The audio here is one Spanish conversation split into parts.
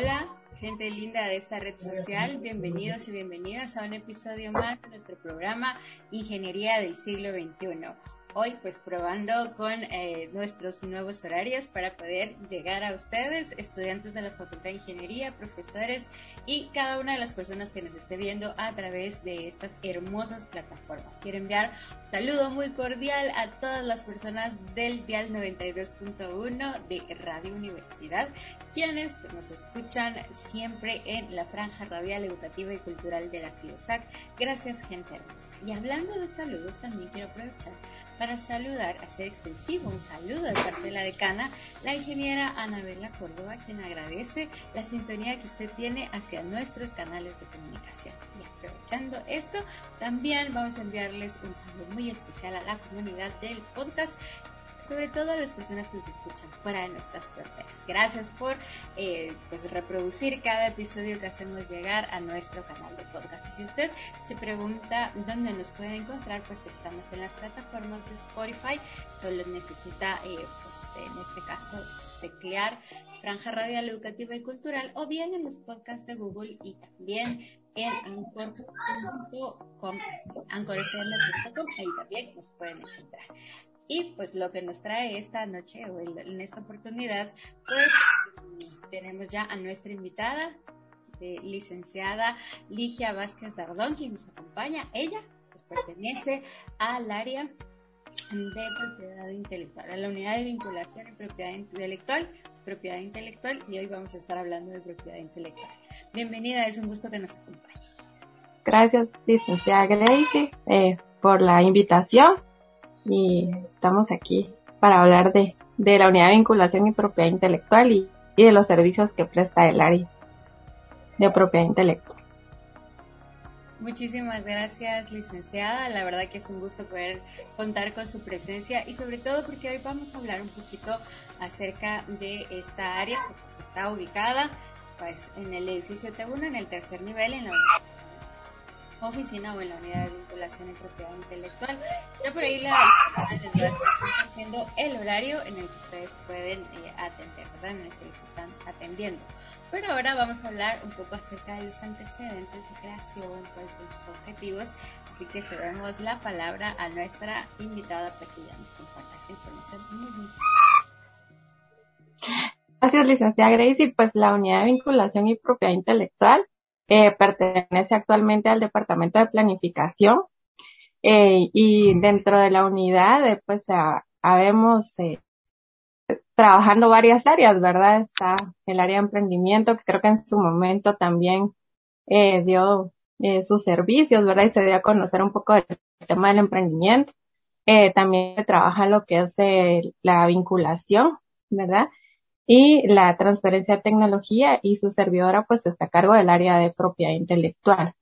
Hola, gente linda de esta red social, bienvenidos y bienvenidas a un episodio más de nuestro programa Ingeniería del siglo XXI hoy pues probando con eh, nuestros nuevos horarios para poder llegar a ustedes, estudiantes de la Facultad de Ingeniería, profesores y cada una de las personas que nos esté viendo a través de estas hermosas plataformas. Quiero enviar un saludo muy cordial a todas las personas del Dial 92.1 de Radio Universidad, quienes pues, nos escuchan siempre en la franja radial educativa y cultural de la CIOSAC. Gracias gente hermosa. Y hablando de saludos, también quiero aprovechar para saludar, hacer extensivo un saludo de parte de la decana, la ingeniera Anabela Córdoba, quien agradece la sintonía que usted tiene hacia nuestros canales de comunicación. Y aprovechando esto, también vamos a enviarles un saludo muy especial a la comunidad del podcast sobre todo a las personas que nos escuchan fuera de nuestras fronteras. Gracias por eh, pues reproducir cada episodio que hacemos llegar a nuestro canal de podcast. Y si usted se pregunta dónde nos puede encontrar, pues estamos en las plataformas de Spotify. Solo necesita, eh, pues en este caso, teclear Franja Radial Educativa y Cultural o bien en los podcasts de Google y también en anchor.com, anchor.com, ahí también nos pueden encontrar. Y pues lo que nos trae esta noche o en esta oportunidad, pues tenemos ya a nuestra invitada, licenciada Ligia Vázquez Dardón, quien nos acompaña. Ella pues pertenece al área de propiedad intelectual, a la unidad de vinculación y propiedad intelectual, propiedad intelectual, y hoy vamos a estar hablando de propiedad intelectual. Bienvenida, es un gusto que nos acompañe. Gracias, licenciada Gracie, eh, por la invitación y estamos aquí para hablar de, de la unidad de vinculación y propiedad intelectual y, y de los servicios que presta el área de propiedad intelectual. Muchísimas gracias, licenciada. La verdad que es un gusto poder contar con su presencia y sobre todo porque hoy vamos a hablar un poquito acerca de esta área, que pues, está ubicada pues, en el edificio T1, en el tercer nivel, en la oficina o en la unidad de vinculación y propiedad intelectual. Ya por ahí la haciendo el horario en el que ustedes pueden eh, atender, ¿verdad? En el que les están atendiendo. Pero ahora vamos a hablar un poco acerca de los antecedentes de creación, cuáles son sus objetivos. Así que cedemos la palabra a nuestra invitada para que ya nos comparta esta información Gracias, licenciada Gracie. Pues la unidad de vinculación y propiedad intelectual eh, pertenece actualmente al Departamento de Planificación eh, y dentro de la unidad eh, pues habemos eh, trabajando varias áreas, ¿verdad? Está el área de emprendimiento que creo que en su momento también eh, dio eh, sus servicios, ¿verdad? Y se dio a conocer un poco del tema del emprendimiento. Eh, también trabaja lo que es la vinculación, ¿verdad? Y la transferencia de tecnología y su servidora pues está a cargo del área de propiedad intelectual.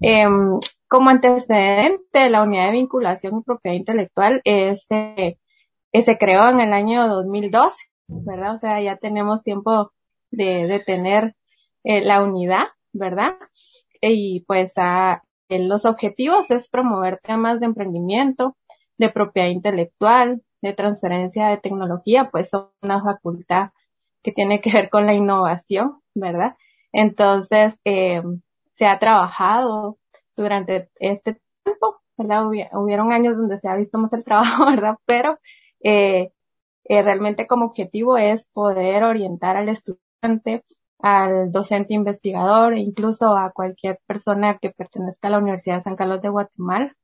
Em, como antecedente, la unidad de vinculación y propiedad intelectual eh, se creó en el año 2012, ¿verdad? O sea, ya tenemos tiempo de, de tener eh, la unidad, ¿verdad? Y pues los objetivos es promover temas de emprendimiento, de propiedad intelectual, de transferencia de tecnología, pues son una facultad que tiene que ver con la innovación, ¿verdad? Entonces, eh, se ha trabajado durante este tiempo, ¿verdad? hubieron años donde se ha visto más el trabajo, ¿verdad? Pero eh, eh, realmente como objetivo es poder orientar al estudiante, al docente investigador e incluso a cualquier persona que pertenezca a la Universidad de San Carlos de Guatemala,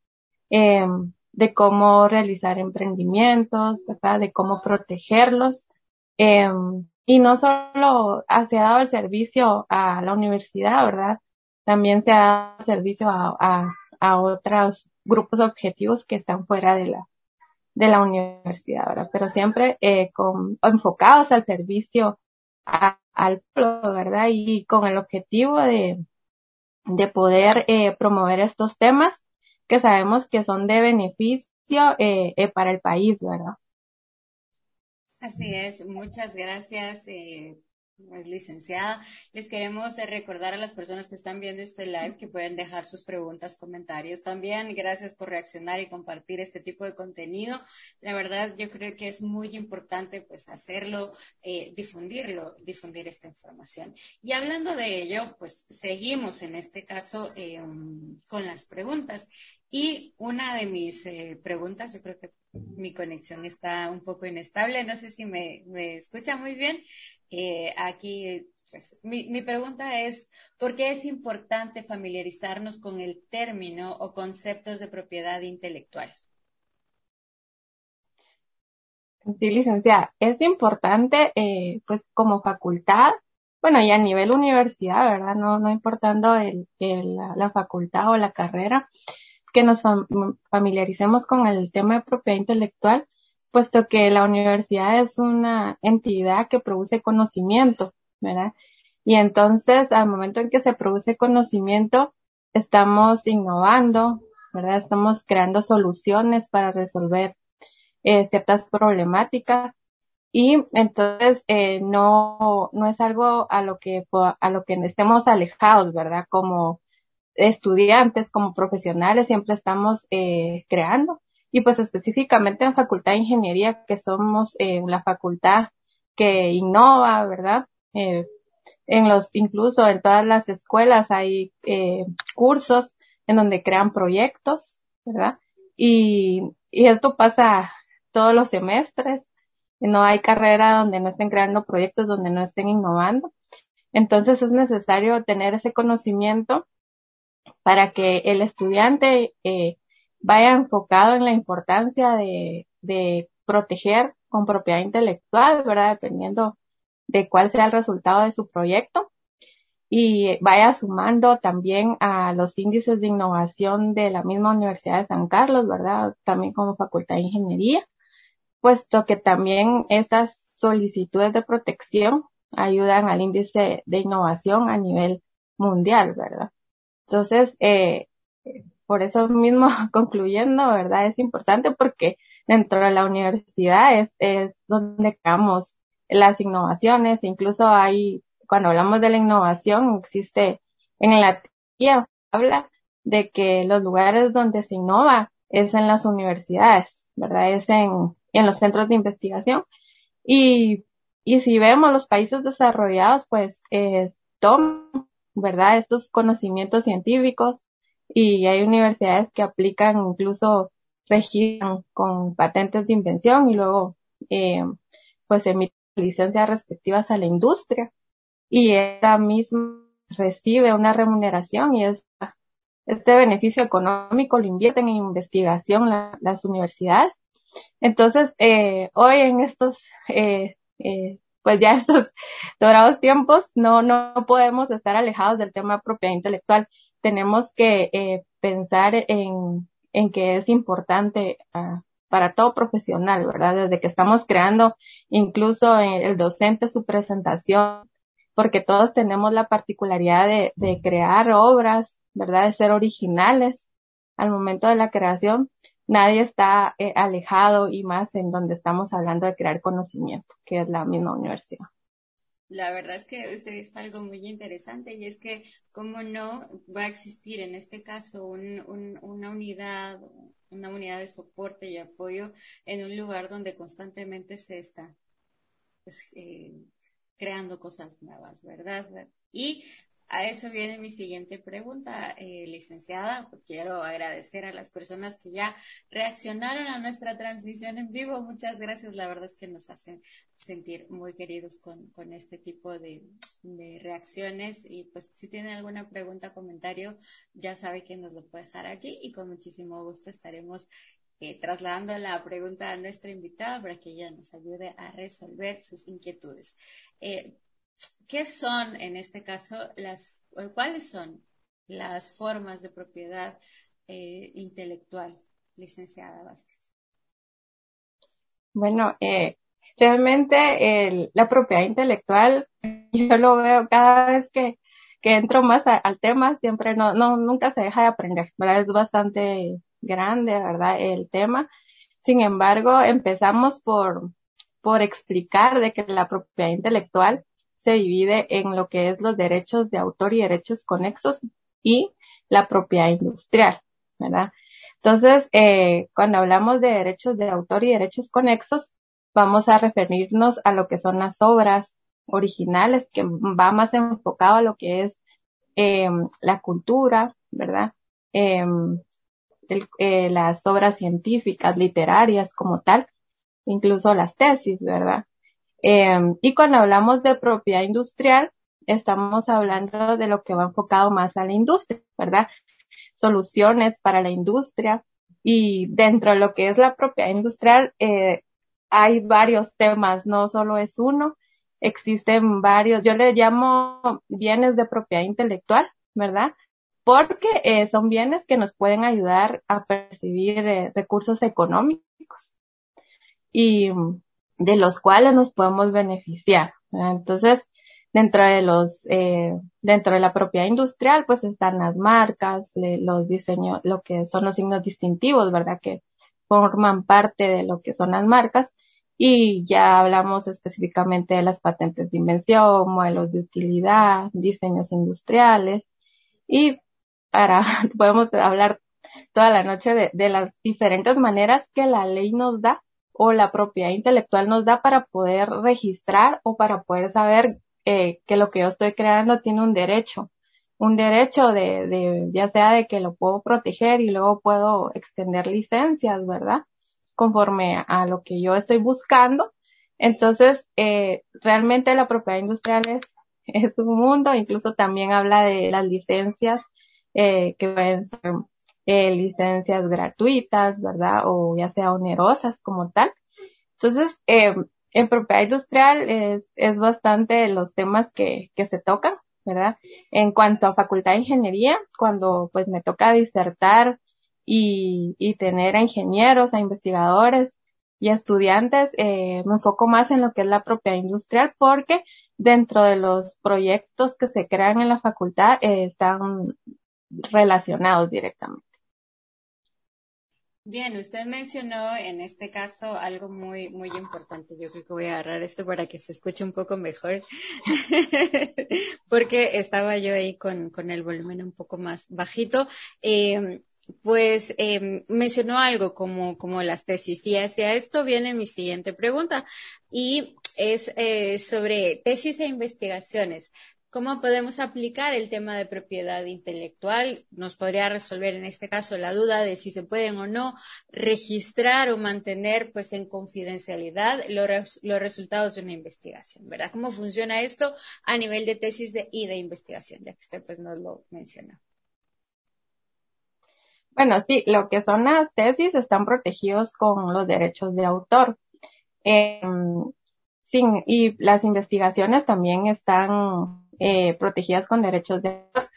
eh, de cómo realizar emprendimientos, ¿verdad? De cómo protegerlos. Eh, y no solo se ha dado el servicio a la universidad, ¿verdad? También se ha dado servicio a, a, a otros grupos objetivos que están fuera de la, de la universidad, ¿verdad? Pero siempre eh, enfocados al servicio al pueblo, ¿verdad? Y con el objetivo de, de poder eh, promover estos temas que sabemos que son de beneficio eh, eh, para el país, ¿verdad? Así es, muchas gracias, eh, licenciada. Les queremos eh, recordar a las personas que están viendo este live que pueden dejar sus preguntas, comentarios también. Gracias por reaccionar y compartir este tipo de contenido. La verdad, yo creo que es muy importante pues hacerlo, difundirlo, difundir esta información. Y hablando de ello, pues seguimos en este caso con las preguntas. Y una de mis preguntas, yo creo que mi conexión está un poco inestable, no sé si me, me escucha muy bien, eh, aquí, pues, mi, mi pregunta es, ¿por qué es importante familiarizarnos con el término o conceptos de propiedad intelectual? Sí, licenciada, es importante, eh, pues como facultad, bueno, y a nivel universidad, ¿verdad? No, no importando el, el, la, facultad o la carrera, que nos familiaricemos con el tema de propiedad intelectual, puesto que la universidad es una entidad que produce conocimiento, ¿verdad? Y entonces, al momento en que se produce conocimiento, estamos innovando, ¿verdad? Estamos creando soluciones para resolver eh, ciertas problemáticas y entonces eh, no no es algo a lo que a lo que estemos alejados, ¿verdad? Como estudiantes, como profesionales, siempre estamos eh, creando y pues específicamente en Facultad de Ingeniería, que somos eh, la facultad que innova, ¿verdad? Eh, en los, incluso en todas las escuelas hay eh, cursos en donde crean proyectos, ¿verdad? Y, y esto pasa todos los semestres. No hay carrera donde no estén creando proyectos, donde no estén innovando. Entonces es necesario tener ese conocimiento para que el estudiante eh, vaya enfocado en la importancia de, de proteger con propiedad intelectual, ¿verdad? Dependiendo de cuál sea el resultado de su proyecto. Y vaya sumando también a los índices de innovación de la misma Universidad de San Carlos, ¿verdad? También como Facultad de Ingeniería, puesto que también estas solicitudes de protección ayudan al índice de innovación a nivel mundial, ¿verdad? Entonces, eh, por eso mismo, concluyendo, ¿verdad? Es importante porque dentro de la universidad es, es donde creamos las innovaciones, incluso hay, cuando hablamos de la innovación, existe en la teoría, habla de que los lugares donde se innova es en las universidades, ¿verdad? Es en, en los centros de investigación. Y, y si vemos los países desarrollados, pues, eh, toman, ¿verdad? Estos conocimientos científicos y hay universidades que aplican incluso registran con patentes de invención y luego eh, pues emiten licencias respectivas a la industria y ella misma recibe una remuneración y es, este beneficio económico lo invierten en investigación las universidades. Entonces, eh, hoy en estos, eh, eh, pues ya estos dorados tiempos, no, no podemos estar alejados del tema de propiedad intelectual tenemos que eh, pensar en, en que es importante uh, para todo profesional, ¿verdad? Desde que estamos creando incluso el docente su presentación, porque todos tenemos la particularidad de, de crear obras, ¿verdad? De ser originales al momento de la creación. Nadie está eh, alejado y más en donde estamos hablando de crear conocimiento, que es la misma universidad. La verdad es que usted dijo algo muy interesante y es que, ¿cómo no va a existir en este caso un, una unidad, una unidad de soporte y apoyo en un lugar donde constantemente se está pues, eh, creando cosas nuevas, ¿verdad? Y a eso viene mi siguiente pregunta, eh, licenciada. Quiero agradecer a las personas que ya reaccionaron a nuestra transmisión en vivo. Muchas gracias. La verdad es que nos hacen sentir muy queridos con, con este tipo de, reacciones. Y pues si tienen alguna pregunta comentario, ya sabe que nos lo puede dejar allí y con muchísimo gusto estaremos eh, trasladando la pregunta a nuestra invitada para que ella nos ayude a resolver sus inquietudes. Eh, ¿Qué son, en este caso, las, cuáles son las formas de propiedad eh, intelectual, licenciada Vázquez? Bueno, eh, realmente la propiedad intelectual, yo lo veo cada vez que, que entro más al tema, siempre no, no, nunca se deja de aprender, ¿verdad? Es bastante grande, ¿verdad? El tema. Sin embargo, empezamos por, por explicar de que la propiedad intelectual se divide en lo que es los derechos de autor y derechos conexos y la propiedad industrial, ¿verdad? Entonces, eh, cuando hablamos de derechos de autor y derechos conexos, vamos a referirnos a lo que son las obras originales, que va más enfocado a lo que es eh, la cultura, ¿verdad? Eh, eh, las obras científicas, literarias como tal, incluso las tesis, ¿verdad? Eh, y cuando hablamos de propiedad industrial, estamos hablando de lo que va enfocado más a la industria, ¿verdad? Soluciones para la industria. Y dentro de lo que es la propiedad industrial, eh, hay varios temas, no solo es uno, existen varios, yo le llamo bienes de propiedad intelectual, ¿verdad? Porque eh, son bienes que nos pueden ayudar a percibir eh, recursos económicos y de los cuales nos podemos beneficiar. Entonces, dentro de los, eh, dentro de la propiedad industrial, pues están las marcas, los diseños, lo que son los signos distintivos, ¿verdad? Que forman parte de lo que son las marcas. Y ya hablamos específicamente de las patentes de invención, modelos de utilidad, diseños industriales. Y para, podemos hablar toda la noche de, de las diferentes maneras que la ley nos da o la propiedad intelectual nos da para poder registrar o para poder saber eh, que lo que yo estoy creando tiene un derecho, un derecho de, de, ya sea de que lo puedo proteger y luego puedo extender licencias, ¿verdad? Conforme a lo que yo estoy buscando. Entonces, eh, realmente la propiedad industrial es, es un mundo, incluso también habla de las licencias, eh, que pueden ser eh, licencias gratuitas, ¿verdad? O ya sea onerosas como tal. Entonces, eh, en propiedad industrial es, es bastante los temas que, que se tocan, ¿verdad? En cuanto a facultad de ingeniería, cuando pues me toca disertar y, y tener a ingenieros, a investigadores y a estudiantes, eh, me enfoco más en lo que es la propiedad industrial porque dentro de los proyectos que se crean en la facultad eh, están relacionados directamente. Bien, usted mencionó en este caso algo muy, muy importante. Yo creo que voy a agarrar esto para que se escuche un poco mejor, porque estaba yo ahí con, con el volumen un poco más bajito. Eh, pues eh, mencionó algo como, como las tesis y hacia esto viene mi siguiente pregunta y es eh, sobre tesis e investigaciones. ¿Cómo podemos aplicar el tema de propiedad intelectual? Nos podría resolver en este caso la duda de si se pueden o no registrar o mantener pues en confidencialidad los, los resultados de una investigación, ¿verdad? ¿Cómo funciona esto a nivel de tesis de, y de investigación? Ya que usted pues nos lo mencionó. Bueno, sí, lo que son las tesis están protegidos con los derechos de autor. Eh, y las investigaciones también están eh, protegidas con derechos de autor.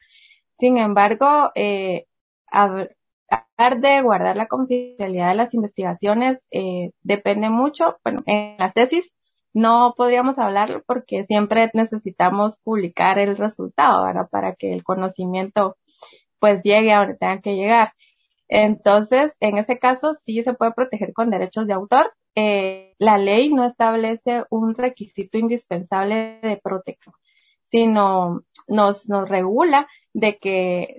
Sin embargo, eh, hablar de guardar la confidencialidad de las investigaciones eh, depende mucho. Bueno, en las tesis no podríamos hablar porque siempre necesitamos publicar el resultado, ¿verdad? Para que el conocimiento pues llegue a donde tenga que llegar. Entonces, en ese caso sí se puede proteger con derechos de autor. Eh, la ley no establece un requisito indispensable de protección sino nos, nos regula de que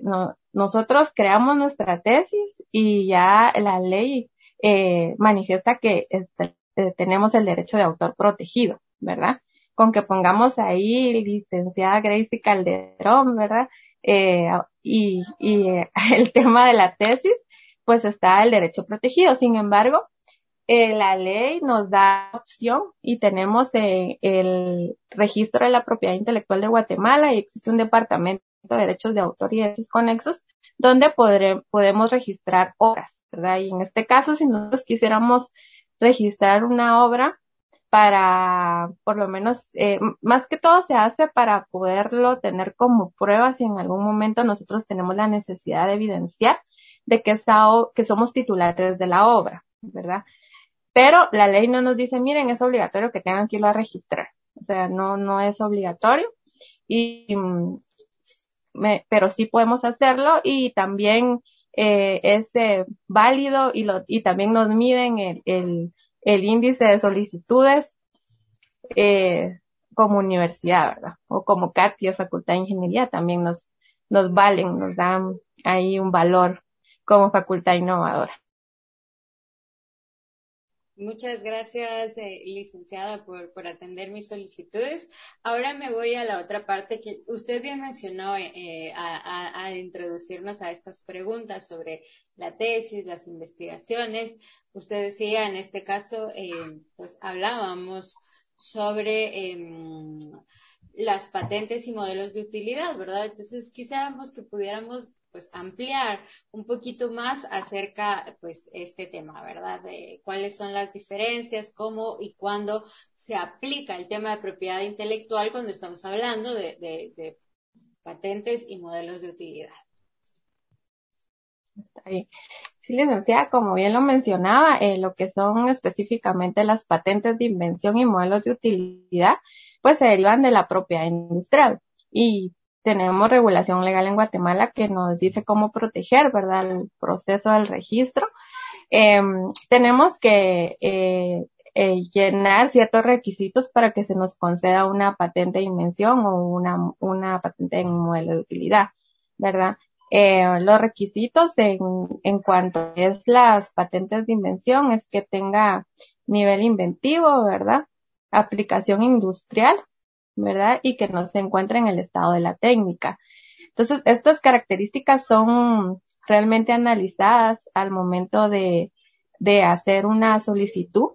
nosotros creamos nuestra tesis y ya la ley eh, manifiesta que este, eh, tenemos el derecho de autor protegido, ¿verdad? Con que pongamos ahí licenciada Gracie Calderón, ¿verdad? Eh, y, y el tema de la tesis, pues está el derecho protegido. Sin embargo, eh, la ley nos da opción y tenemos eh, el registro de la propiedad intelectual de Guatemala y existe un departamento de derechos de autor y derechos conexos donde podemos registrar obras, ¿verdad? Y en este caso, si nosotros quisiéramos registrar una obra para, por lo menos, eh, más que todo se hace para poderlo tener como prueba si en algún momento nosotros tenemos la necesidad de evidenciar de que, esa, que somos titulares de la obra, ¿verdad? Pero la ley no nos dice, miren, es obligatorio que tengan que irlo a registrar. O sea, no, no es obligatorio. Y, mm, pero sí podemos hacerlo y también eh, es eh, válido y, lo, y también nos miden el, el, el índice de solicitudes eh, como universidad, ¿verdad? O como CATI o Facultad de Ingeniería también nos, nos valen, nos dan ahí un valor como facultad innovadora. Muchas gracias, eh, licenciada, por, por, atender mis solicitudes. Ahora me voy a la otra parte que usted bien mencionó eh, a, introducirnos a estas preguntas sobre la tesis, las investigaciones. Usted decía, en este caso, eh, pues hablábamos sobre em, las patentes y modelos de utilidad, ¿verdad? Entonces, quisiéramos que pudiéramos pues ampliar un poquito más acerca pues este tema, ¿verdad? De cuáles son las diferencias, cómo y cuándo se aplica el tema de propiedad intelectual cuando estamos hablando de, patentes y modelos de utilidad. Sí, licenciada, como bien lo mencionaba, eh, lo que son específicamente las patentes de invención y modelos de utilidad, pues se derivan de la propiedad industrial. Y tenemos regulación legal en Guatemala que nos dice cómo proteger, ¿verdad?, el proceso del registro. Em, tenemos que eh, eh, llenar ciertos requisitos para que se nos conceda una patente de invención o una, una patente en modelo de utilidad, ¿verdad? Eh, los requisitos en, en cuanto es las patentes de invención es que tenga nivel inventivo, ¿verdad? Aplicación industrial, ¿verdad? Y que no se encuentre en el estado de la técnica. Entonces, estas características son realmente analizadas al momento de, de hacer una solicitud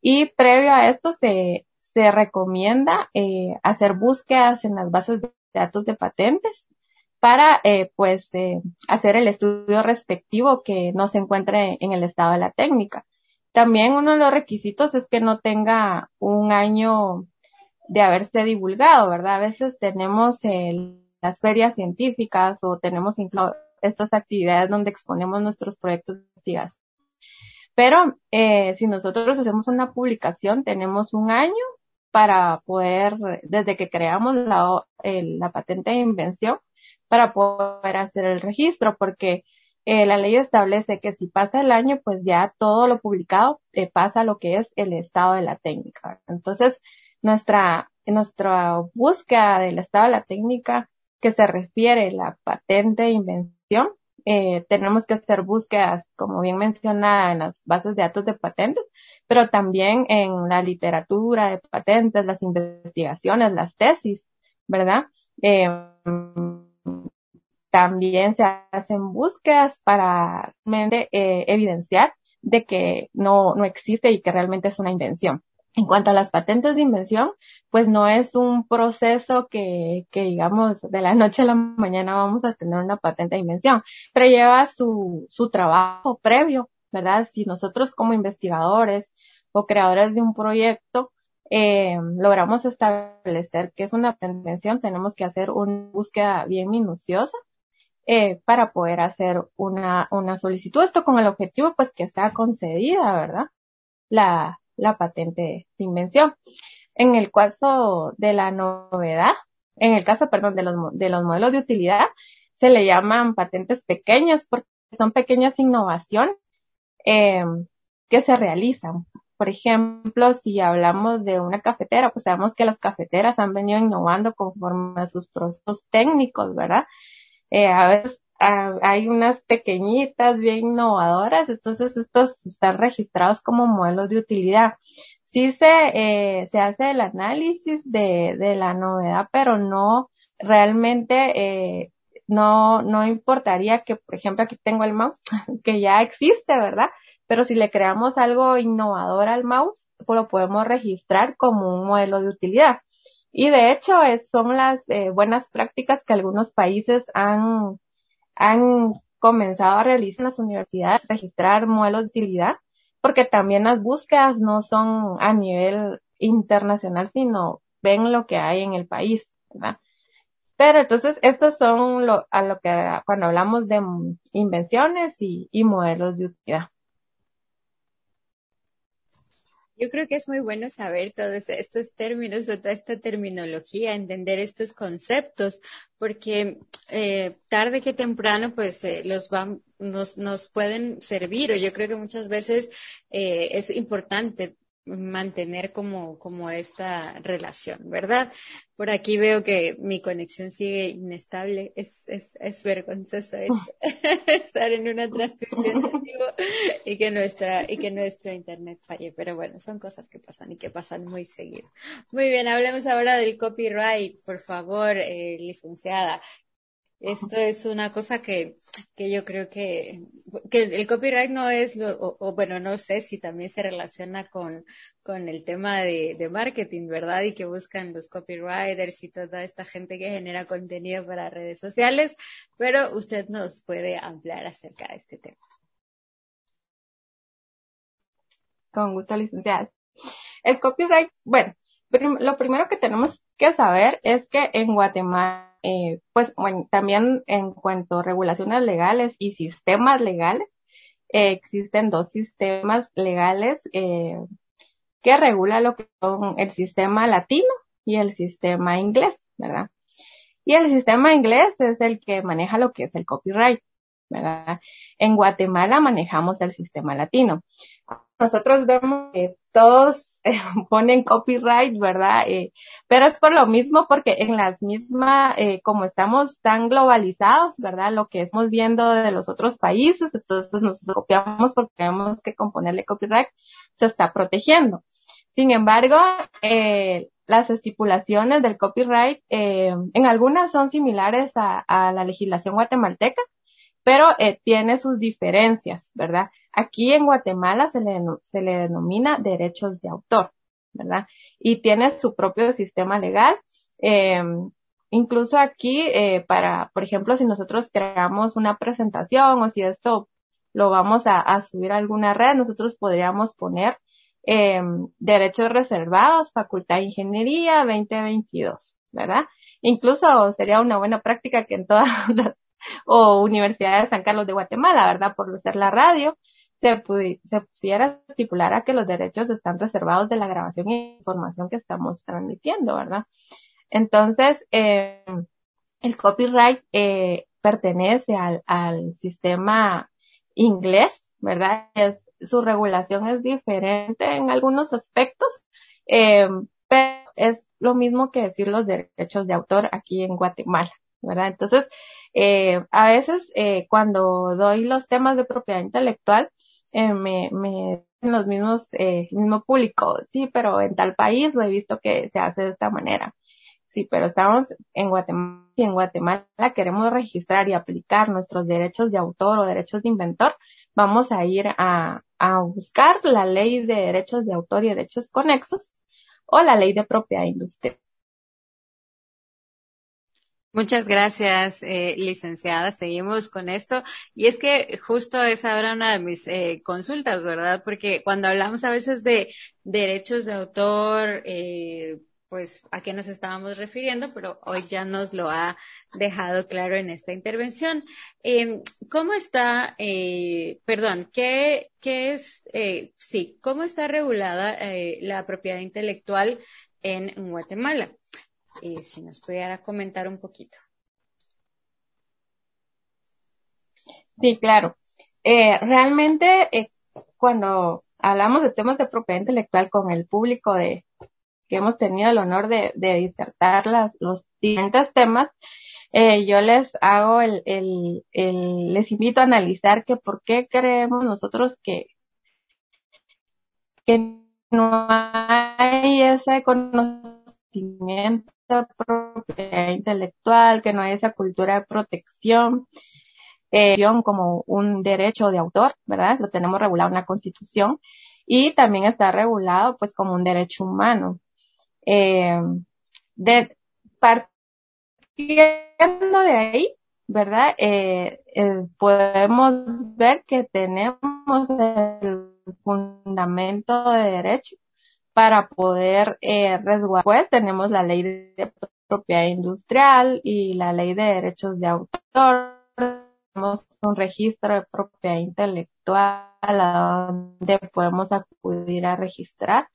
y previo a esto se, se recomienda eh, hacer búsquedas en las bases de datos de patentes para eh, pues eh, hacer el estudio respectivo que no se encuentre en el estado de la técnica. También uno de los requisitos es que no tenga un año de haberse divulgado, ¿verdad? A veces tenemos las ferias científicas o tenemos incluso estas actividades donde exponemos nuestros proyectos de. Pero eh, si nosotros hacemos una publicación, tenemos un año para poder, desde que creamos la, la patente de invención, para poder hacer el registro, porque eh, la ley establece que si pasa el año, pues ya todo lo publicado eh, pasa a lo que es el estado de la técnica. Entonces, nuestra, nuestra búsqueda del estado de la técnica que se refiere la patente de invención, eh, tenemos que hacer búsquedas, como bien mencionada, en las bases de datos de patentes, pero también en la literatura de patentes, las investigaciones, las tesis, ¿verdad? Eh, también se hacen búsquedas para eh, evidenciar de que no, no existe y que realmente es una invención. En cuanto a las patentes de invención, pues no es un proceso que, que digamos de la noche a la mañana vamos a tener una patente de invención, pero lleva su, su trabajo previo, ¿verdad? Si nosotros como investigadores o creadores de un proyecto eh, logramos establecer que es una invención, tenemos que hacer una búsqueda bien minuciosa eh, para poder hacer una, una solicitud. Esto con el objetivo pues que sea concedida, ¿verdad? La, la patente de invención. En el caso de la novedad, en el caso, perdón, de los, de los modelos de utilidad, se le llaman patentes pequeñas porque son pequeñas innovaciones eh, que se realizan. Por ejemplo, si hablamos de una cafetera, pues sabemos que las cafeteras han venido innovando conforme a sus procesos técnicos, ¿verdad? Eh, a veces hay unas pequeñitas bien innovadoras, entonces estos están registrados como modelos de utilidad. Sí se, eh, se hace el análisis de, de la novedad, pero no realmente eh, no, no importaría que, por ejemplo, aquí tengo el mouse, que ya existe, ¿verdad? Pero si le creamos algo innovador al mouse, pues lo podemos registrar como un modelo de utilidad. Y de hecho, es, son las eh, buenas prácticas que algunos países han, han comenzado a realizar en las universidades, registrar modelos de utilidad, porque también las búsquedas no son a nivel internacional, sino ven lo que hay en el país, ¿verdad? Pero entonces, estos son lo, a lo que cuando hablamos de invenciones y, y modelos de utilidad. Yo creo que es muy bueno saber todos estos términos, toda esta terminología, entender estos conceptos, porque eh, tarde que temprano, pues eh, los van, nos, nos pueden servir. O yo creo que muchas veces eh, es importante mantener como, como esta relación, ¿verdad? Por aquí veo que mi conexión sigue inestable. Es, es, es vergonzoso estar en una transmisión y que nuestra, y que nuestro internet falle. Pero bueno, son cosas que pasan y que pasan muy seguido. Muy bien, hablemos ahora del copyright, por favor, eh, licenciada. Esto es una cosa que, que yo creo que, que el copyright no es lo, o, bueno, no sé si también se relaciona con, con el tema de, de marketing, ¿verdad? Y que buscan los copywriters y toda esta gente que genera contenido para redes sociales, pero usted nos puede ampliar acerca de este tema. Con gusto, licenciada. El copyright, bueno, lo primero que tenemos que saber es que en Guatemala eh, pues bueno, también en cuanto a regulaciones legales y sistemas legales, eh, existen dos sistemas legales eh, que regula lo que son el sistema latino y el sistema inglés, ¿verdad? Y el sistema inglés es el que maneja lo que es el copyright, ¿verdad? En Guatemala manejamos el sistema latino. Nosotros vemos que todos ponen copyright, ¿verdad? Eh, pero es por lo mismo porque en las mismas, eh, como estamos tan globalizados, ¿verdad? Lo que estamos viendo de los otros países, entonces nos copiamos porque tenemos que componerle copyright, se está protegiendo. Sin embargo, eh, las estipulaciones del copyright eh, en algunas son similares a, a la legislación guatemalteca, pero tiene sus diferencias, ¿verdad? Aquí en Guatemala se le, se le denomina derechos de autor, ¿verdad? Y tiene su propio sistema legal. Eh, incluso aquí, eh, para, por ejemplo, si nosotros creamos una presentación o si esto lo vamos a, subir a alguna red, nosotros podríamos poner eh, derechos reservados, Facultad de Ingeniería 2022, ¿verdad? Incluso sería una buena práctica que en todas las, o Universidad de San Carlos de Guatemala, ¿verdad? Por ser la radio, se, se pusiera estipular a que los derechos están reservados de la grabación y información que estamos transmitiendo, ¿verdad? Entonces, eh, el copyright eh, pertenece al, al sistema inglés, ¿verdad? Su regulación es diferente en algunos aspectos, eh, pero es lo mismo que decir los derechos de autor aquí en Guatemala, ¿verdad? Entonces, eh, a veces eh, cuando doy los temas de propiedad intelectual, eh, me, me los mismos, eh, mismo público, sí, pero en tal país lo he visto que se hace de esta manera. Sí, pero estamos en Guatemala y en Guatemala queremos registrar y aplicar nuestros derechos de autor o derechos de inventor, vamos a ir a, a buscar la ley de derechos de autor y derechos conexos o la ley de propiedad industrial. Muchas gracias, eh, licenciada. Seguimos con esto. Y es que justo es ahora una de mis eh, consultas, ¿verdad? Porque cuando hablamos a veces de derechos de autor, eh, pues a qué nos estábamos refiriendo, pero hoy ya nos lo ha dejado claro en esta intervención. Eh, ¿Cómo está, eh, perdón, qué, qué es, eh, sí, cómo está regulada eh, la propiedad intelectual en Guatemala? Eh, si nos pudiera comentar un poquito. Sí, claro. Eh, realmente, eh, cuando hablamos de temas de propiedad intelectual con el público de que hemos tenido el honor de, de disertar las, los diferentes temas, eh, yo les hago el, el, el, les invito a analizar que por qué creemos nosotros que, que no hay ese conocimiento propiedad intelectual, que no hay esa cultura de protección, eh, como un derecho de autor, ¿verdad? Lo tenemos regulado en la Constitución y también está regulado pues como un derecho humano. Eh, de, partiendo de ahí, ¿verdad? Eh, eh, podemos ver que tenemos el fundamento de derecho para poder eh, resguardar. Pues tenemos la ley de propiedad industrial y la ley de derechos de autor. Tenemos un registro de propiedad intelectual a donde podemos acudir a registrar.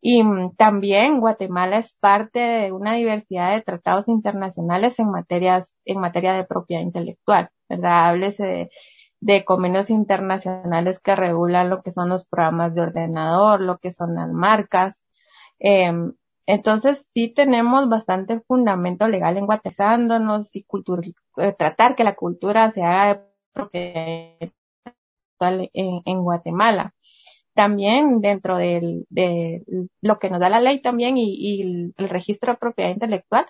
Y mm, también Guatemala es parte de una diversidad de tratados internacionales en materias, en materia de propiedad intelectual, ¿verdad? Háblese de de convenios internacionales que regulan lo que son los programas de ordenador, lo que son las marcas. Em, entonces sí tenemos bastante fundamento legal en Guatemala y eh, tratar que la cultura se haga de propiedad en, en Guatemala. También dentro de lo que nos da la ley también y, el, registro de propiedad intelectual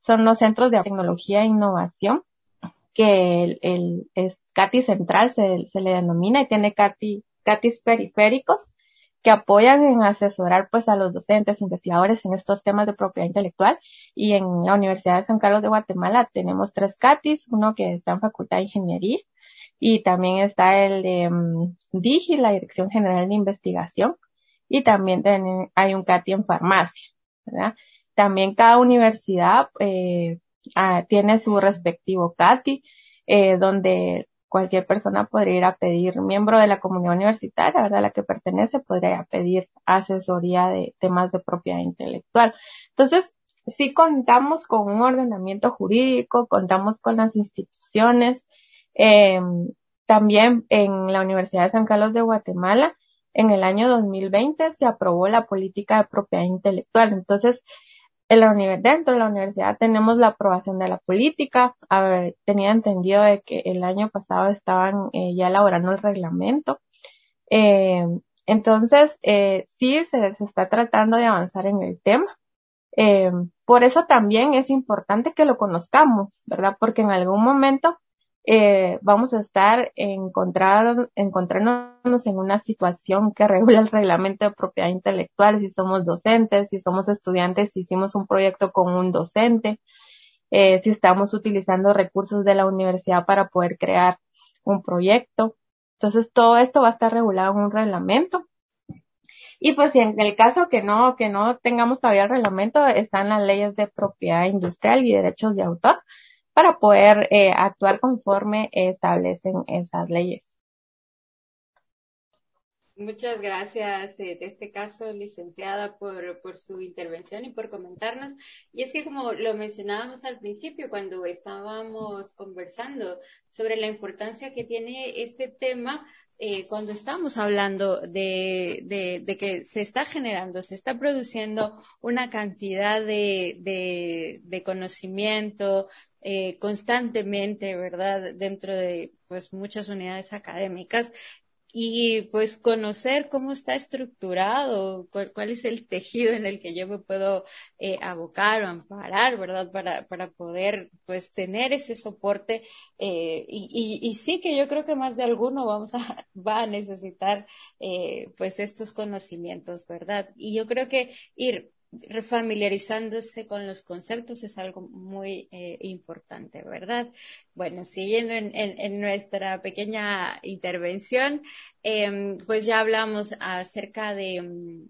son los centros de tecnología e innovación que el, el, CATI central se, se, le denomina y tiene CATI, CATIs periféricos que apoyan en asesorar pues a los docentes, investigadores en estos temas de propiedad intelectual y en la Universidad de San Carlos de Guatemala tenemos tres CATIs, uno que está en Facultad de Ingeniería y también está el um, DIGI, la Dirección General de Investigación y también hay un CATI en farmacia, ¿verdad? También cada universidad eh, ah, tiene su respectivo CATI, eh, donde cualquier persona podría ir a pedir, miembro de la comunidad universitaria, ¿verdad? A la que pertenece, podría pedir asesoría de temas de propiedad intelectual. Entonces, sí contamos con un ordenamiento jurídico, contamos con las instituciones, eh, también en la Universidad de San Carlos de Guatemala, en el año 2020 se aprobó la política de propiedad intelectual. Entonces, en la dentro de la universidad tenemos la aprobación de la política. A ver, tenía entendido de que el año pasado estaban eh, ya elaborando el reglamento. Eh, entonces, eh, sí se, se, está tratando de avanzar en el tema. Eh, por eso también es importante que lo conozcamos, ¿verdad? Porque en algún momento eh, vamos a estar encontrar, encontrándonos en una situación que regula el reglamento de propiedad intelectual, si somos docentes, si somos estudiantes, si hicimos un proyecto con un docente, eh, si estamos utilizando recursos de la universidad para poder crear un proyecto. Entonces todo esto va a estar regulado en un reglamento. Y pues si en el caso que no, que no tengamos todavía el reglamento, están las leyes de propiedad industrial y derechos de autor, para poder eh, actuar conforme establecen esas leyes. Muchas gracias eh, de este caso, licenciada, por, por su intervención y por comentarnos. Y es que como lo mencionábamos al principio, cuando estábamos conversando sobre la importancia que tiene este tema, eh, cuando estamos hablando de, de, de, que se está generando, se está produciendo una cantidad de, de, de conocimiento, eh, constantemente, ¿verdad? Dentro de pues muchas unidades académicas y pues conocer cómo está estructurado, cuál, es el tejido en el que yo me puedo eh, abocar o amparar, ¿verdad? Para, para poder pues tener ese soporte eh, y, sí que yo creo que más de alguno vamos a, va a necesitar pues estos conocimientos, ¿verdad? Y yo creo que ir refamiliarizándose con los conceptos es algo muy eh, importante, ¿verdad? Bueno, siguiendo en, en, nuestra pequeña intervención, eh, pues ya hablamos acerca de, mm,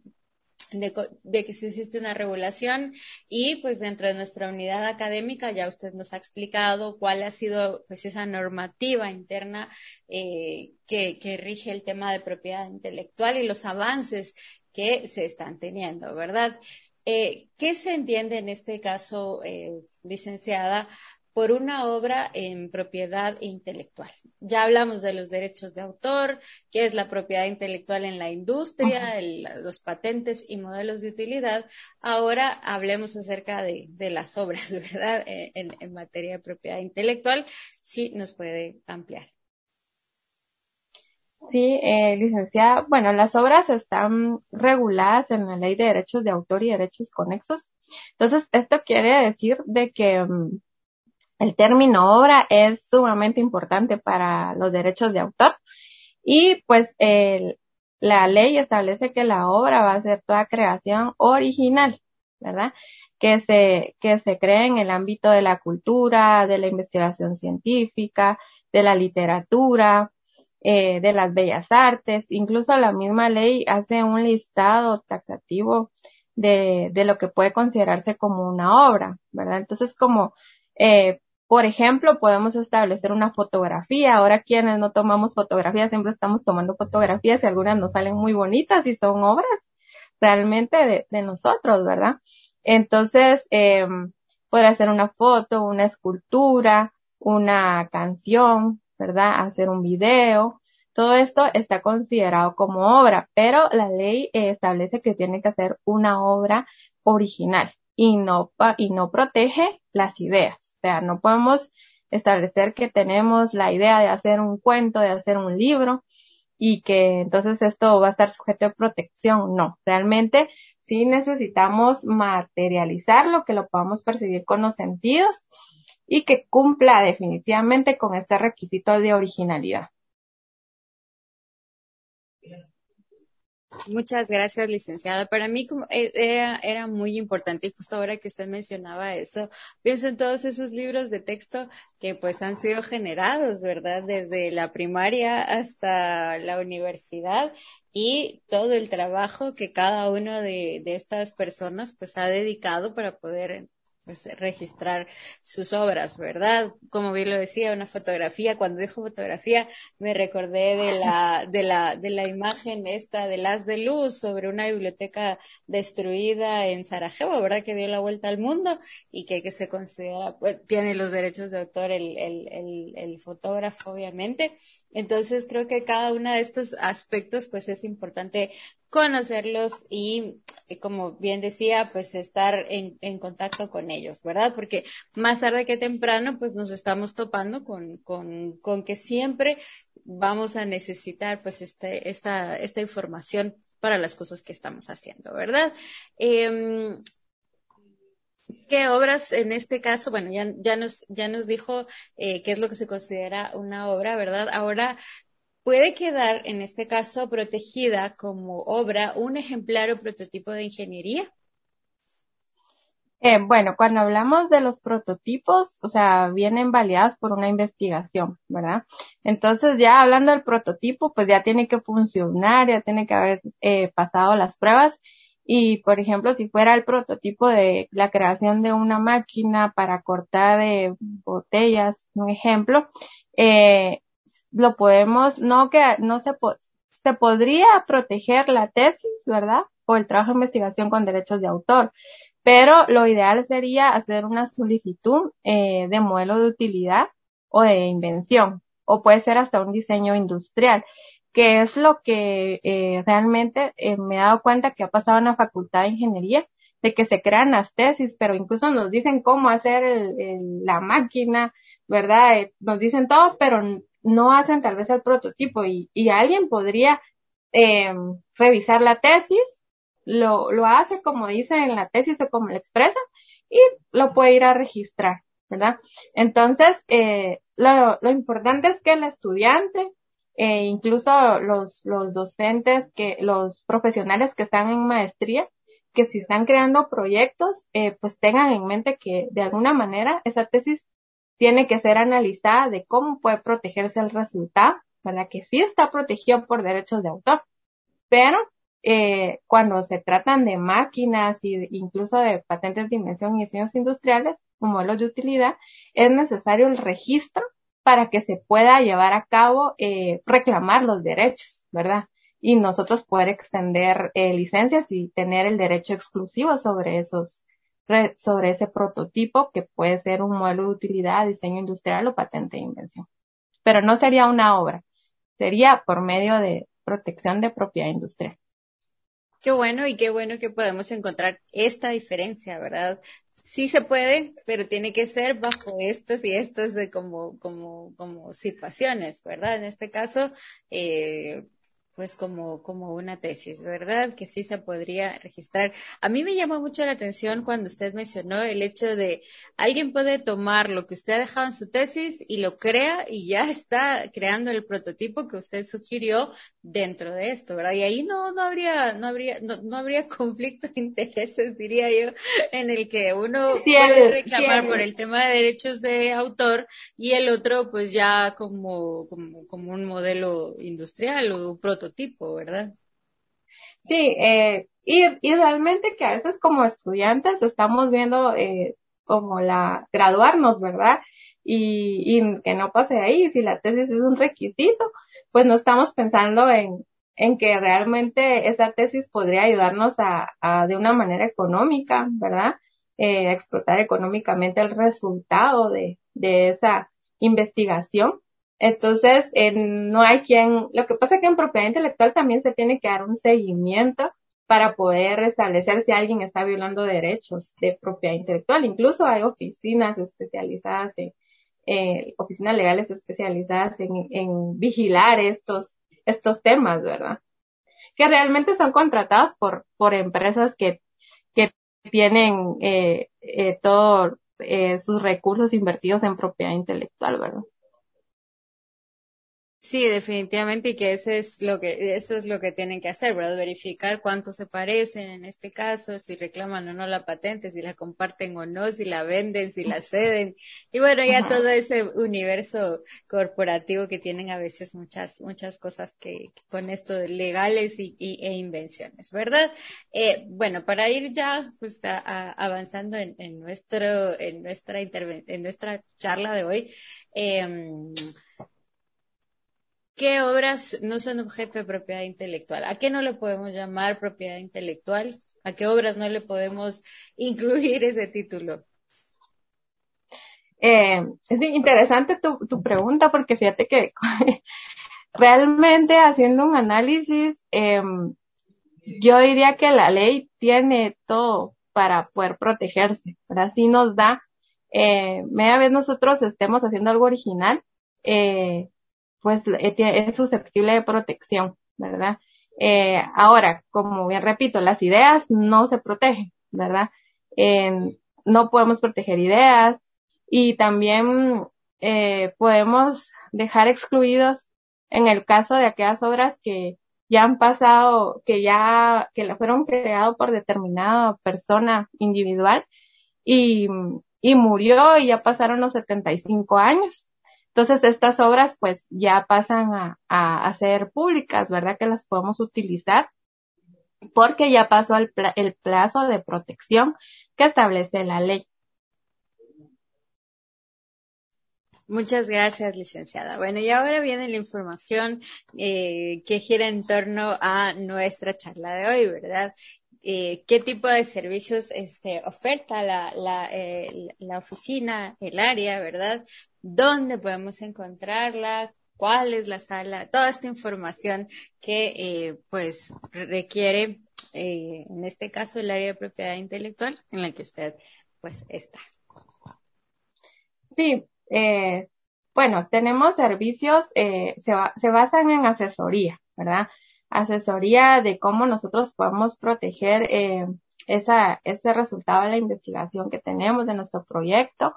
de, que si existe una regulación y pues dentro de nuestra unidad académica ya usted nos ha explicado cuál ha sido pues esa normativa interna eh, que, que rige el tema de propiedad intelectual y los avances que se están teniendo, ¿verdad? Eh, ¿Qué se entiende en este caso, eh, licenciada, por una obra en propiedad intelectual? Ya hablamos de los derechos de autor, qué es la propiedad intelectual en la industria, el, los patentes y modelos de utilidad. Ahora hablemos acerca de, de las obras, ¿verdad? Eh, en, en materia de propiedad intelectual, si nos puede ampliar. Sí, eh, licenciada. Bueno, las obras están reguladas en la Ley de Derechos de Autor y Derechos Conexos. Entonces, esto quiere decir de que um, el término obra es sumamente importante para los derechos de autor y pues el, la ley establece que la obra va a ser toda creación original, ¿verdad? Que se, que se cree en el ámbito de la cultura, de la investigación científica, de la literatura, eh, de las bellas artes. Incluso la misma ley hace un listado taxativo de, de lo que puede considerarse como una obra, ¿verdad? Entonces, como, eh, por ejemplo, podemos establecer una fotografía. Ahora quienes no tomamos fotografías, siempre estamos tomando fotografías y algunas nos salen muy bonitas y son obras realmente de, de nosotros, ¿verdad? Entonces, eh, puede ser una foto, una escultura, una canción, ¿verdad? Hacer un video. Todo esto está considerado como obra, pero la ley establece que tiene que hacer una obra original y no, y no protege las ideas. O sea, no podemos establecer que tenemos la idea de hacer un cuento, de hacer un libro y que entonces esto va a estar sujeto a protección. No, realmente sí necesitamos materializarlo, que lo podamos percibir con los sentidos y que cumpla definitivamente con este requisito de originalidad. Muchas gracias, licenciada. Para mí como e, era, era muy importante y justo ahora que usted mencionaba eso, pienso en todos esos libros de texto que pues han sido generados, ¿verdad? Desde la primaria hasta la universidad y todo el trabajo que cada uno de, de estas personas pues ha dedicado para poder pues, registrar sus obras, ¿verdad? Como bien lo decía, una fotografía. Cuando dijo fotografía, me recordé de la, de la, de la imagen esta de las de luz sobre una biblioteca destruida en Sarajevo, ¿verdad? Que dio la vuelta al mundo y que, que se considera, pues, tiene los derechos de autor el, el, el, el fotógrafo, obviamente. Entonces, creo que cada uno de estos aspectos, pues, es importante conocerlos y, eh, como bien decía, pues estar en, en, contacto con ellos, ¿verdad? Porque más tarde que temprano, pues nos estamos topando con, con, con que siempre vamos a necesitar, pues, este, esta, esta información para las cosas que estamos haciendo, ¿verdad? Eh, ¿Qué obras en este caso? Bueno, ya, ya nos, ya nos dijo eh, qué es lo que se considera una obra, ¿verdad? Ahora, puede quedar, en este caso, protegida como obra un ejemplar o prototipo de ingeniería? Eh, bueno, cuando hablamos de los prototipos, o sea, vienen validados por una investigación, ¿verdad? Entonces, ya hablando del prototipo, pues ya tiene que funcionar, ya tiene que haber eh, pasado las pruebas. Y, por ejemplo, si fuera el prototipo de la creación de una máquina para cortar de botellas, un ejemplo, eh, lo podemos, no que no se, se podría proteger la tesis, ¿verdad? O el trabajo de investigación con derechos de autor. Pero lo ideal sería hacer una solicitud eh, de modelo de utilidad o de invención, o puede ser hasta un diseño industrial, que es lo que eh, realmente eh, me he dado cuenta que ha pasado en la Facultad de Ingeniería, de que se crean las tesis, pero incluso nos dicen cómo hacer el, la máquina, ¿verdad? Eh, nos dicen todo, pero no hacen tal vez el prototipo y, alguien podría eh, revisar la tesis, lo, lo hace como dice en la tesis o como lo expresa y lo puede ir a registrar, ¿verdad? Entonces, eh, lo, lo importante es que el estudiante, eh, incluso los, los docentes que, los profesionales que están en maestría, que si están creando proyectos, eh, pues tengan en mente que de alguna manera esa tesis tiene que ser analizada de cómo puede protegerse el resultado, ¿verdad? Que sí está protegido por derechos de autor, pero eh, cuando se tratan de máquinas e incluso de patentes de invención y diseños industriales, como modelos de utilidad, es necesario el registro para que se pueda llevar a cabo, eh, reclamar los derechos, ¿verdad? Y nosotros poder extender eh, licencias y tener el derecho exclusivo sobre esos, sobre ese prototipo que puede ser un modelo de utilidad, diseño industrial o patente de invención. Pero no sería una obra, sería por medio de protección de propiedad industrial. Qué bueno y qué bueno que podemos encontrar esta diferencia, ¿verdad? Sí se puede, pero tiene que ser bajo estas y estas como, como, como situaciones, ¿verdad? En este caso, eh, pues como, como una tesis, ¿verdad? Que sí se podría registrar. A mí me llamó mucho la atención cuando usted mencionó el hecho de alguien puede tomar lo que usted ha dejado en su tesis y lo crea y ya está creando el prototipo que usted sugirió dentro de esto, ¿verdad? Y ahí no, no habría, no habría, no, no habría conflicto de intereses, diría yo, en el que uno puede reclamar por el tema de derechos de autor y el otro pues ya como, como, como un modelo industrial o prototipo tipo, ¿verdad? Sí, eh, y, y, realmente que a veces como estudiantes estamos viendo eh, como la graduarnos, ¿verdad? Y, y que no pase ahí, si la tesis es un requisito, pues no estamos pensando en, en que realmente esa tesis podría ayudarnos a, a de una manera económica, ¿verdad? Eh, explotar económicamente el resultado de, de esa investigación Entonces, no hay quien, lo que pasa es que en propiedad intelectual también se tiene que dar un seguimiento para poder establecer si alguien está violando derechos de propiedad intelectual. Incluso hay oficinas especializadas en, eh, oficinas legales especializadas en, en vigilar estos, estos temas, ¿verdad? Que realmente son contratadas por, por empresas que, que tienen eh, eh, todos eh, sus recursos invertidos en propiedad intelectual, ¿verdad? Sí, definitivamente y que ese es lo que eso es lo que tienen que hacer, ¿verdad? Verificar cuánto se parecen en este caso, si reclaman o no la patente, si la comparten o no, si la venden, si la ceden. Y bueno, ya todo ese universo corporativo que tienen a veces muchas muchas cosas que, con esto de legales y, e invenciones, ¿verdad? Eh, bueno, para ir ya pues avanzando en, en nuestro en nuestra en nuestra charla de hoy, eh, ¿Qué obras no son objeto de propiedad intelectual? ¿A qué no le podemos llamar propiedad intelectual? ¿A qué obras no le podemos incluir ese título? Eh, es interesante tu, pregunta porque fíjate que realmente haciendo un análisis, em, yo diría que la ley tiene todo para poder protegerse, pero así nos da, eh, media vez nosotros estemos haciendo algo original, eh, pues eh, es susceptible de protección, ¿verdad? Eh, ahora, como bien repito, las ideas no se protegen, ¿verdad? no podemos proteger ideas y también eh, podemos dejar excluidos en el caso de aquellas obras que ya han pasado, que ya, que fueron creadas por determinada persona individual y, y murió y ya pasaron los 75 años. Entonces estas obras pues ya pasan a, a, ser públicas, ¿verdad? Que las podemos utilizar porque ya pasó el, el plazo de protección que establece la ley. Muchas gracias, licenciada. Bueno, y ahora viene la información eh, que gira en torno a nuestra charla de hoy, ¿verdad? Eh, qué tipo de servicios este, oferta la, la, la oficina, el área, ¿verdad? ¿Dónde podemos encontrarla? ¿Cuál es la sala? Toda esta información que eh, pues requiere, eh, en este caso, el área de propiedad intelectual en la que usted pues está. Sí, eh, bueno, tenemos servicios, se, se basan en asesoría, ¿verdad? Asesoría de cómo nosotros podemos proteger eh, esa, ese resultado de la investigación que tenemos de nuestro proyecto.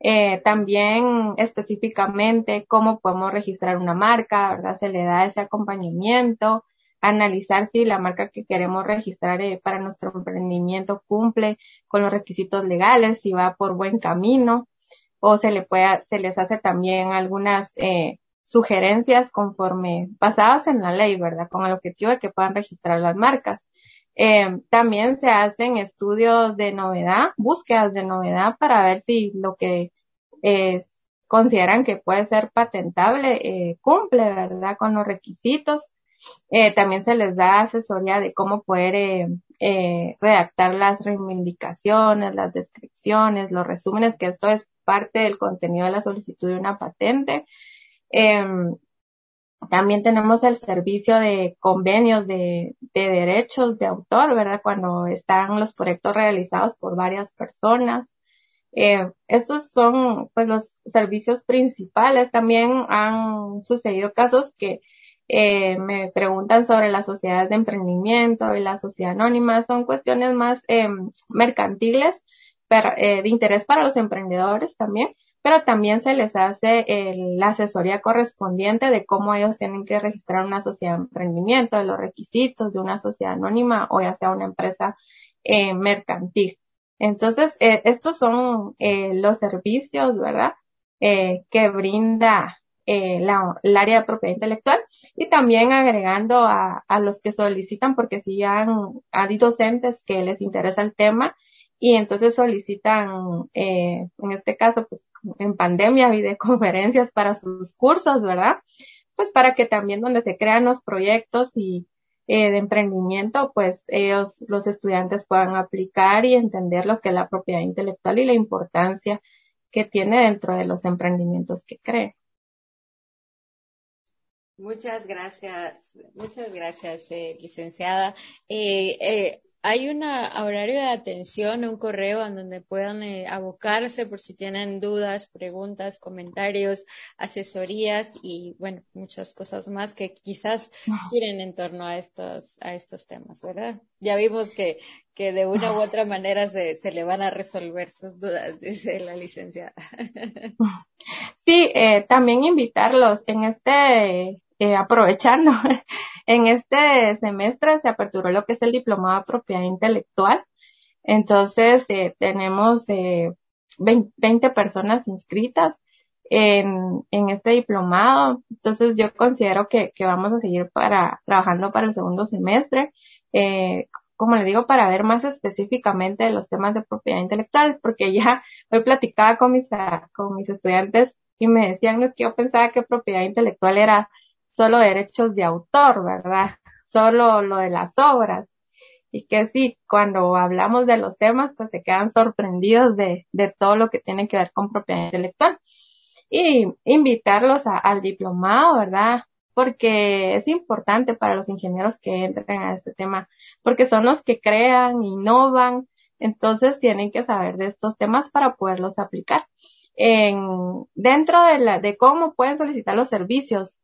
Eh, también específicamente cómo podemos registrar una marca, ¿verdad? Se le da ese acompañamiento, analizar si la marca que queremos registrar eh, para nuestro emprendimiento cumple con los requisitos legales, si va por buen camino, o se le puede, se les hace también algunas eh, sugerencias conforme basadas en la ley, ¿verdad? Con el objetivo de que puedan registrar las marcas. Eh, también se hacen estudios de novedad, búsquedas de novedad para ver si lo que eh, consideran que puede ser patentable eh, cumple, ¿verdad? Con los requisitos. Eh, también se les da asesoría de cómo poder redactar las reivindicaciones, las descripciones, los resúmenes, que esto es parte del contenido de la solicitud de una patente. Em, también tenemos el servicio de convenios de, de, derechos de autor, ¿verdad? Cuando están los proyectos realizados por varias personas. Eh, estos son pues los servicios principales. También han sucedido casos que eh, me preguntan sobre las sociedades de emprendimiento y la sociedad anónima. Son cuestiones más eh, mercantiles, eh, de interés para los emprendedores también pero también se les hace la asesoría correspondiente de cómo ellos tienen que registrar una sociedad de emprendimiento, de los requisitos de una sociedad anónima o ya sea una empresa eh, mercantil. Entonces, eh, estos son eh, los servicios, ¿verdad? Eh, que brinda eh, la, el área de propiedad intelectual y también agregando a, a los que solicitan, porque si han, hay docentes que les interesa el tema y entonces solicitan, eh, en este caso, pues en pandemia, videoconferencias para sus cursos, ¿verdad? Pues para que también donde se crean los proyectos y eh, de emprendimiento, pues ellos, los estudiantes puedan aplicar y entender lo que es la propiedad intelectual y la importancia que tiene dentro de los emprendimientos que creen. Muchas gracias, muchas gracias, eh, licenciada. Eh, hay un horario de atención, un correo en donde puedan eh, abocarse por si tienen dudas, preguntas, comentarios, asesorías y bueno, muchas cosas más que quizás giren en torno a estos, a estos temas, ¿verdad? Ya vimos que, que de una u otra manera se, se le van a resolver sus dudas, dice la licenciada. Sí, eh, también invitarlos en este eh, aprovechando, en este semestre se aperturó lo que es el diplomado de propiedad intelectual. Entonces, eh, tenemos eh, 20, personas inscritas en, este diplomado. Entonces, yo considero que, vamos a seguir para, trabajando para el segundo semestre. Eh, como le digo, para ver más específicamente los temas de propiedad intelectual, porque ya hoy platicaba con mis, con mis estudiantes y me decían, es que yo pensaba que propiedad intelectual era solo derechos de autor, ¿verdad? Solo lo de las obras. Y que sí, cuando hablamos de los temas, pues se quedan sorprendidos de, de todo lo que tiene que ver con propiedad intelectual. Y invitarlos al diplomado, ¿verdad? Porque es importante para los ingenieros que entren a este tema, porque son los que crean, innovan, entonces tienen que saber de estos temas para poderlos aplicar. En, dentro de, la, de cómo pueden solicitar los servicios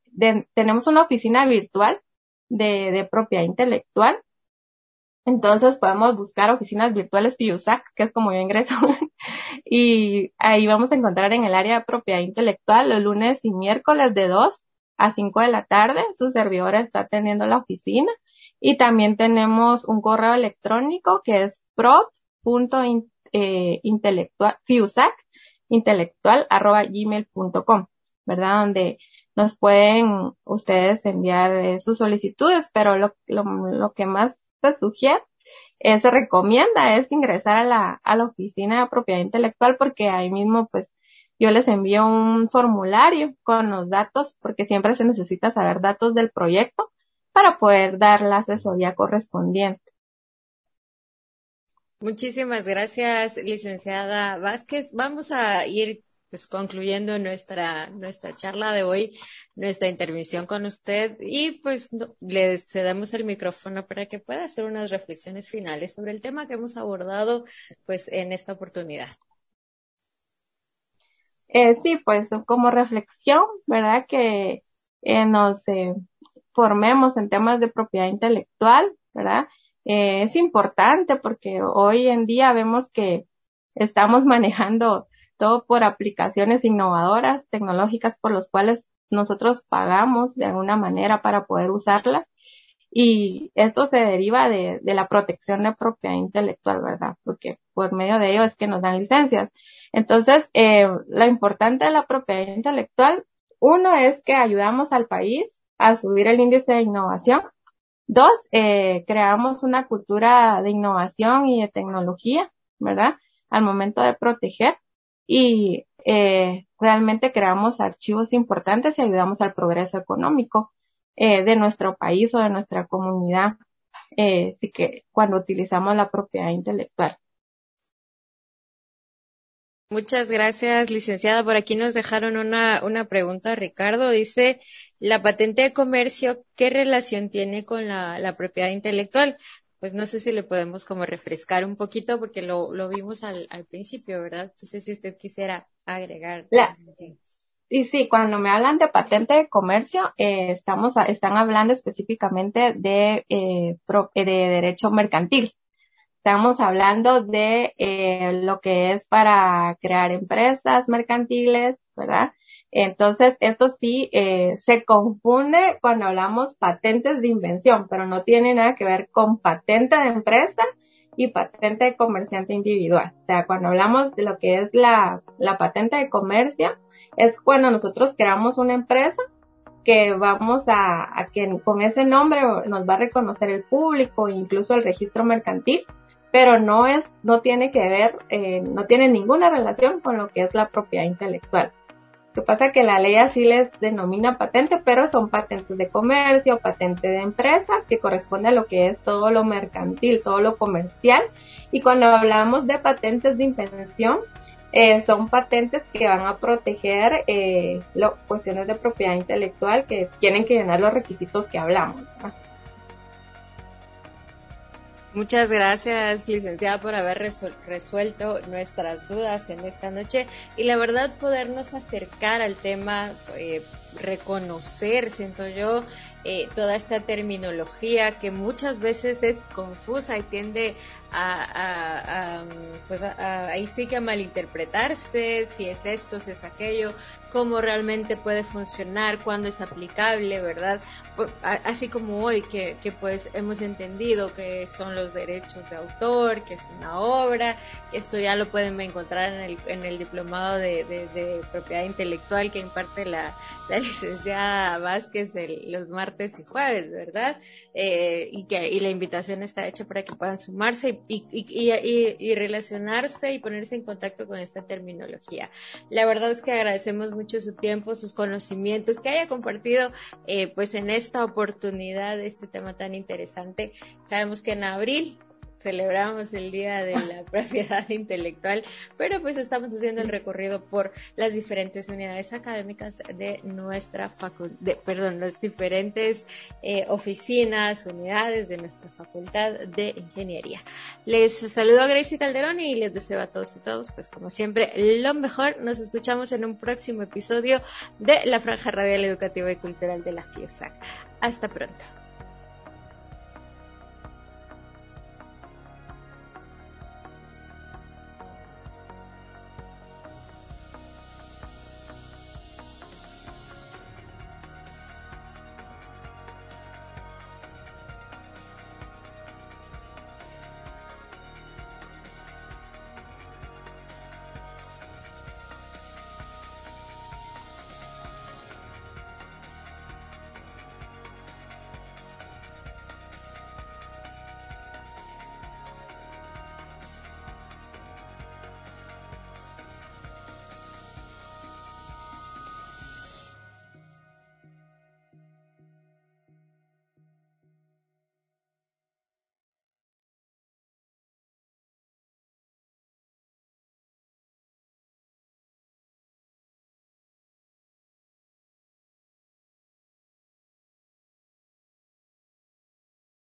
tenemos una oficina virtual de, de propiedad intelectual. Entonces podemos buscar oficinas virtuales FIUSAC, que es como yo ingreso, y ahí vamos a encontrar en el área de propiedad intelectual los lunes y miércoles de 2 a 5 de la tarde. Su servidora está atendiendo la oficina. Y también tenemos un correo electrónico que es prop.intelectual, fiusac, intelectual, gmail.com, ¿verdad? Donde nos pueden ustedes enviar eh, sus solicitudes, pero lo, lo, que más se sugiere, eh, se recomienda es ingresar a la, a la oficina de propiedad intelectual porque ahí mismo pues yo les envío un formulario con los datos porque siempre se necesita saber datos del proyecto para poder dar la asesoría correspondiente. Muchísimas gracias, licenciada Vázquez. Vamos a ir pues concluyendo nuestra, nuestra charla de hoy, nuestra intervención con usted y pues le cedamos el micrófono para que pueda hacer unas reflexiones finales sobre el tema que hemos abordado pues en esta oportunidad. Eh, sí, pues como reflexión, ¿verdad? Que eh, nos eh, formemos en temas de propiedad intelectual, ¿verdad? Eh, es importante porque hoy en día vemos que estamos manejando todo por aplicaciones innovadoras, tecnológicas por los cuales nosotros pagamos de alguna manera para poder usarlas. Y esto se deriva de, de la protección de propiedad intelectual, ¿verdad? Porque por medio de ello es que nos dan licencias. Entonces, eh, lo importante de la propiedad intelectual, uno es que ayudamos al país a subir el índice de innovación. Dos, eh, creamos una cultura de innovación y de tecnología, ¿verdad? Al momento de proteger y eh, realmente creamos archivos importantes y ayudamos al progreso económico eh, de nuestro país o de nuestra comunidad. Eh, así que cuando utilizamos la propiedad intelectual. Muchas gracias, licenciada. Por aquí nos dejaron una, una pregunta, Ricardo. Dice, ¿la patente de comercio qué relación tiene con la, la propiedad intelectual? Pues no sé si le podemos como refrescar un poquito porque lo, lo vimos al, al principio, ¿verdad? Entonces, si usted quisiera agregar. La, y sí, cuando me hablan de patente de comercio, eh, estamos, están hablando específicamente de, eh, de derecho mercantil. Estamos hablando de eh, lo que es para crear empresas mercantiles, ¿verdad? Entonces, esto sí eh, se confunde cuando hablamos patentes de invención, pero no tiene nada que ver con patente de empresa y patente de comerciante individual. O sea, cuando hablamos de lo que es la, la patente de comercio, es cuando nosotros creamos una empresa que vamos a, a que con ese nombre nos va a reconocer el público, incluso el registro mercantil, pero no es, no tiene que ver, eh, no tiene ninguna relación con lo que es la propiedad intelectual. Lo que pasa que la ley así les denomina patente, pero son patentes de comercio, patente de empresa, que corresponde a lo que es todo lo mercantil, todo lo comercial. Y cuando hablamos de patentes de invención, eh, son patentes que van a proteger eh, cuestiones de propiedad intelectual que tienen que llenar los requisitos que hablamos. Muchas gracias, licenciada, por haber resuelto nuestras dudas en esta noche y la verdad podernos acercar al tema, eh, reconocer, siento yo, eh, toda esta terminología que muchas veces es confusa y tiende a, a, pues ahí sí que a malinterpretarse, si es esto, si es aquello, cómo realmente puede funcionar, cuándo es aplicable, ¿verdad? Pues, así como hoy que, que pues hemos entendido que son los derechos de autor, que es una obra, esto ya lo pueden encontrar en el, en el diplomado de, de, propiedad intelectual que imparte la, la licenciada Vázquez los martes y jueves, ¿verdad? Eh, y que y la invitación está hecha para que puedan sumarse y, y, relacionarse y ponerse en contacto con esta terminología. La verdad es que agradecemos mucho su tiempo, sus conocimientos, que haya compartido eh, pues en esta oportunidad este tema tan interesante. Sabemos que en abril celebramos el Día de la Propiedad Intelectual, pero pues estamos haciendo el recorrido por las diferentes unidades académicas de nuestra facultad, perdón, las diferentes eh, oficinas, unidades de nuestra Facultad de Ingeniería. Les saludo a Gracie Calderón y les deseo a todos y todos, pues como siempre, lo mejor. Nos escuchamos en un próximo episodio de la Franja Radial Educativa y Cultural de la FIOSAC. Hasta pronto.